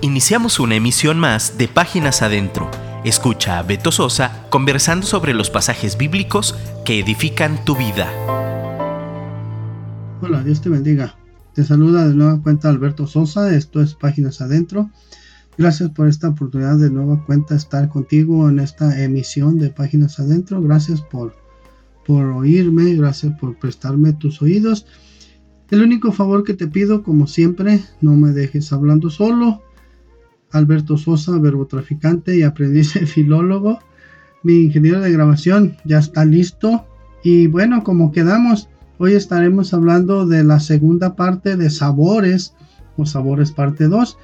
Iniciamos una emisión más de Páginas Adentro. Escucha a Beto Sosa conversando sobre los pasajes bíblicos que edifican tu vida. Hola, Dios te bendiga. Te saluda de nueva cuenta Alberto Sosa. Esto es Páginas Adentro. Gracias por esta oportunidad de nueva cuenta estar contigo en esta emisión de Páginas Adentro. Gracias por, por oírme, gracias por prestarme tus oídos. El único favor que te pido, como siempre, no me dejes hablando solo. Alberto Sosa, verbo traficante y aprendiz de filólogo. Mi ingeniero de grabación ya está listo. Y bueno, como quedamos, hoy estaremos hablando de la segunda parte de sabores o sabores parte 2.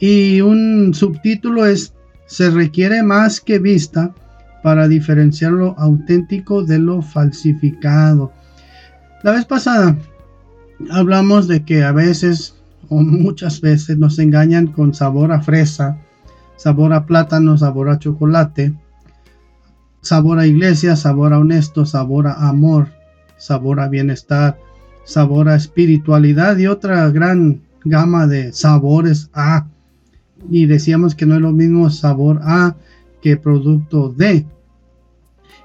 Y un subtítulo es, se requiere más que vista para diferenciar lo auténtico de lo falsificado. La vez pasada hablamos de que a veces o muchas veces nos engañan con sabor a fresa, sabor a plátano, sabor a chocolate, sabor a iglesia, sabor a honesto, sabor a amor, sabor a bienestar, sabor a espiritualidad y otra gran gama de sabores a. Y decíamos que no es lo mismo sabor a que producto de.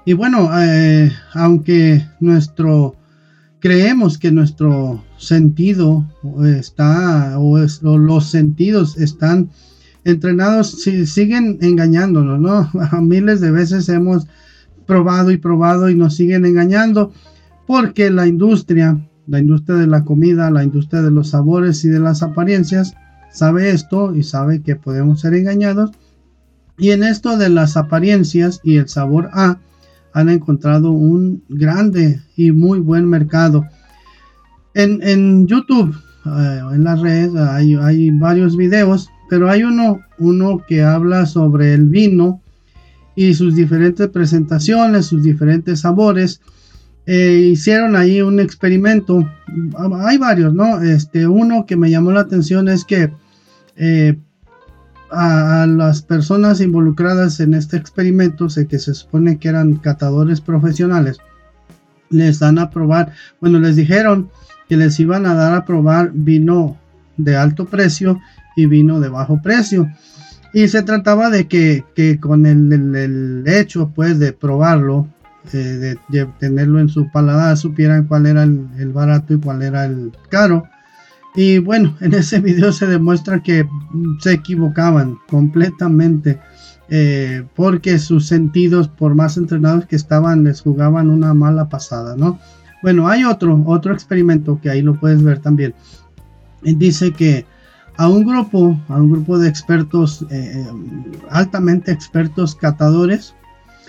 Y bueno, eh, aunque nuestro creemos que nuestro sentido está o, los sentidos están entrenados, si, siguen engañándonos, ¿no? miles de veces hemos probado y probado y nos siguen engañando porque la industria, la industria de la comida, la industria de los sabores y de las apariencias, sabe esto y sabe que podemos ser engañados. Y en esto de las apariencias y el sabor A, han encontrado un grande y muy buen mercado. En, YouTube, eh, en las redes, hay, hay, varios videos, pero hay uno, uno que habla sobre el vino y sus diferentes presentaciones, sus diferentes sabores. Eh, hicieron ahí un experimento, hay varios, ¿no? Este, uno que me llamó la atención es que eh, a, las personas involucradas en este experimento, sé que se supone que eran catadores profesionales, les dan a probar, bueno, les dijeron que les iban a dar a probar vino de alto precio y vino de bajo precio. Y se trataba de que, con el, hecho pues de probarlo, eh, de, tenerlo en su paladar, supieran cuál era el barato y cuál era el caro. Y bueno, en ese video se demuestra que se equivocaban completamente. Eh, porque sus sentidos, por más entrenados que estaban, les jugaban una mala pasada, ¿no? Bueno, hay otro, otro experimento que ahí lo puedes ver también. Dice que a un grupo, a un grupo de expertos, eh, altamente expertos catadores,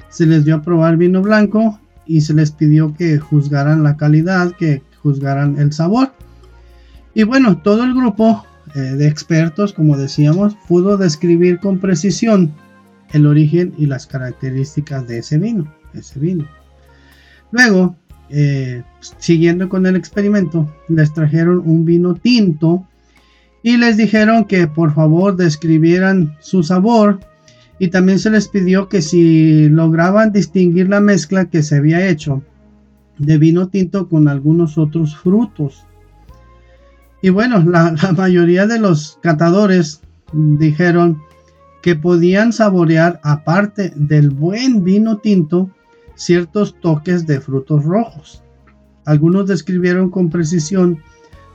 se les dio a probar vino blanco y se les pidió que juzgaran la calidad, que juzgaran el sabor. Y bueno, todo el grupo eh, de expertos, como decíamos, pudo describir con precisión el origen y las características de ese vino. Ese vino. Luego, eh, siguiendo con el experimento, les trajeron un vino tinto y les dijeron que por favor describieran su sabor y también se les pidió que si lograban distinguir la mezcla que se había hecho de vino tinto con algunos otros frutos. Y bueno, la, mayoría de los catadores dijeron que podían saborear, aparte del buen vino tinto, ciertos toques de frutos rojos. Algunos describieron con precisión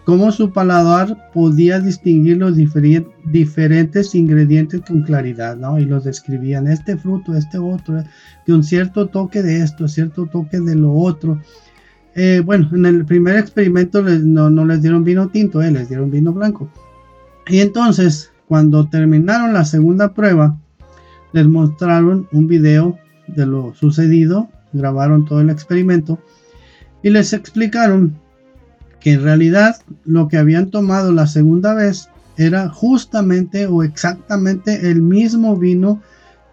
cómo su paladar podía distinguir los diferentes ingredientes con claridad, ¿no? Y los describían, este fruto, este otro, de un cierto toque de esto, cierto toque de lo otro. Eh, bueno, en el primer experimento no, les dieron vino tinto, eh, les dieron vino blanco. Y entonces, cuando terminaron la segunda prueba, les mostraron un video de lo sucedido, grabaron todo el experimento y les explicaron que en realidad lo que habían tomado la segunda vez era justamente o exactamente el mismo vino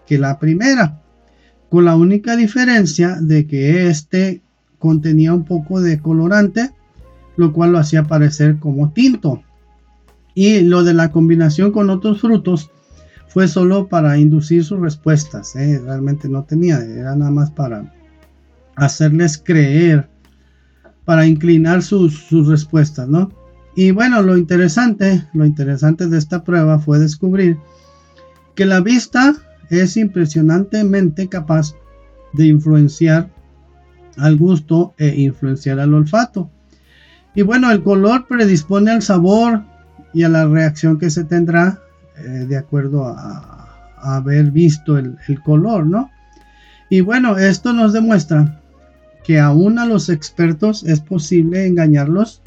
que la primera, con la única diferencia de que este contenía un poco de colorante, lo cual lo hacía parecer como tinto. Y lo de la combinación con otros frutos fue solo para inducir sus respuestas. ¿eh? Realmente no tenía, era nada más para hacerles creer, para inclinar sus, respuestas, ¿no? Y bueno, lo interesante, lo interesante de esta prueba fue descubrir que la vista es impresionantemente capaz de influenciar al gusto e influenciar al olfato. Y bueno, el color predispone al sabor y a la reacción que se tendrá eh, de acuerdo a, haber visto el, el, color, ¿no? Y bueno, esto nos demuestra que aún a los expertos es posible engañarlos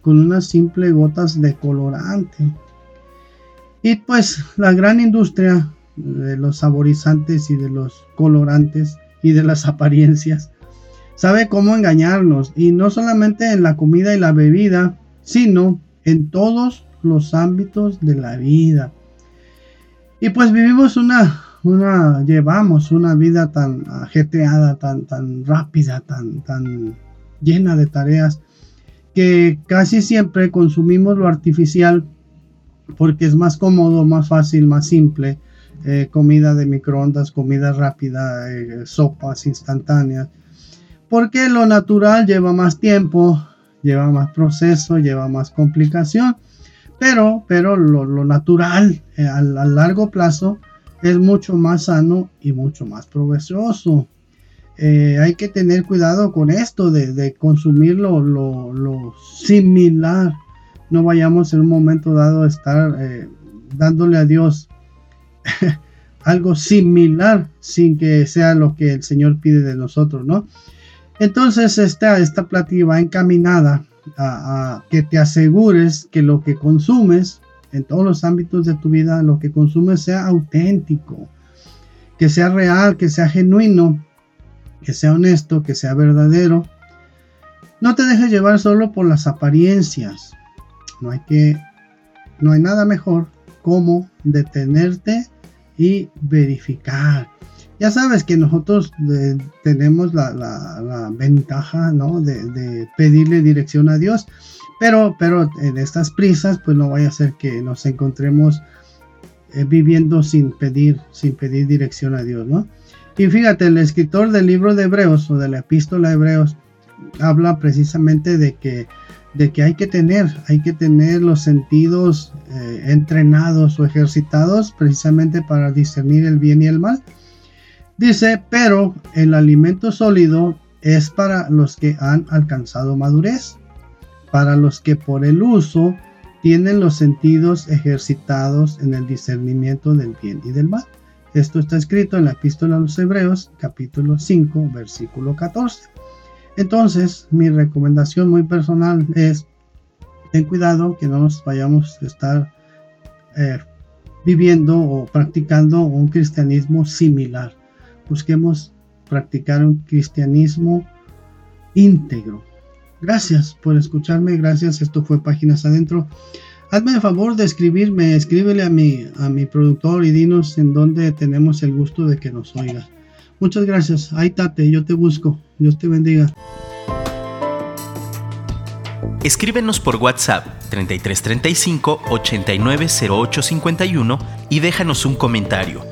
con unas simples gotas de colorante. Y pues la gran industria de los saborizantes y de los colorantes y de las apariencias sabe cómo engañarnos y no solamente en la comida y la bebida, sino en todos los ámbitos de la vida. Y pues vivimos una, una, llevamos una vida tan ajetreada, tan, tan rápida, tan, tan llena de tareas, que casi siempre consumimos lo artificial porque es más cómodo, más fácil, más simple. Eh, comida de microondas, comida rápida, eh, sopas instantáneas. Porque lo natural lleva más tiempo, lleva más proceso, lleva más complicación. Pero, pero lo, natural eh, a, largo plazo es mucho más sano y mucho más provechoso. hay que tener cuidado con esto de, consumir lo, lo, similar. No vayamos en un momento dado a estar dándole a Dios algo similar sin que sea lo que el Señor pide de nosotros, ¿no? Entonces esta, esta plática va encaminada a, que te asegures que lo que consumes en todos los ámbitos de tu vida, lo que consumes sea auténtico, que sea real, que sea genuino, que sea honesto, que sea verdadero. No te dejes llevar solo por las apariencias. No hay que, no hay nada mejor como detenerte y verificar. Ya sabes que nosotros eh, tenemos la, ventaja ¿no? de, pedirle dirección a Dios, pero, pero en estas prisas pues no vaya a ser que nos encontremos eh, viviendo sin pedir, sin pedir dirección a Dios. ¿no? Y fíjate, el escritor del libro de Hebreos o de la epístola de Hebreos habla precisamente de que de que hay que tener, hay que tener los sentidos eh, entrenados o ejercitados precisamente para discernir el bien y el mal. Dice, pero el alimento sólido es para los que han alcanzado madurez, para los que por el uso tienen los sentidos ejercitados en el discernimiento del bien y del mal. Esto está escrito en la epístola a los Hebreos, capítulo 5, versículo 14. Entonces, mi recomendación muy personal es, ten cuidado que no nos vayamos a estar eh, viviendo o practicando un cristianismo similar. Busquemos practicar un cristianismo íntegro. Gracias por escucharme, gracias. Esto fue Páginas Adentro. Hazme el favor de escribirme, escríbele a mi, a mi productor y dinos en dónde tenemos el gusto de que nos oiga. Muchas gracias. Ahí tate, yo te busco. Dios te bendiga. Escríbenos por WhatsApp 3335 890851 y déjanos un comentario.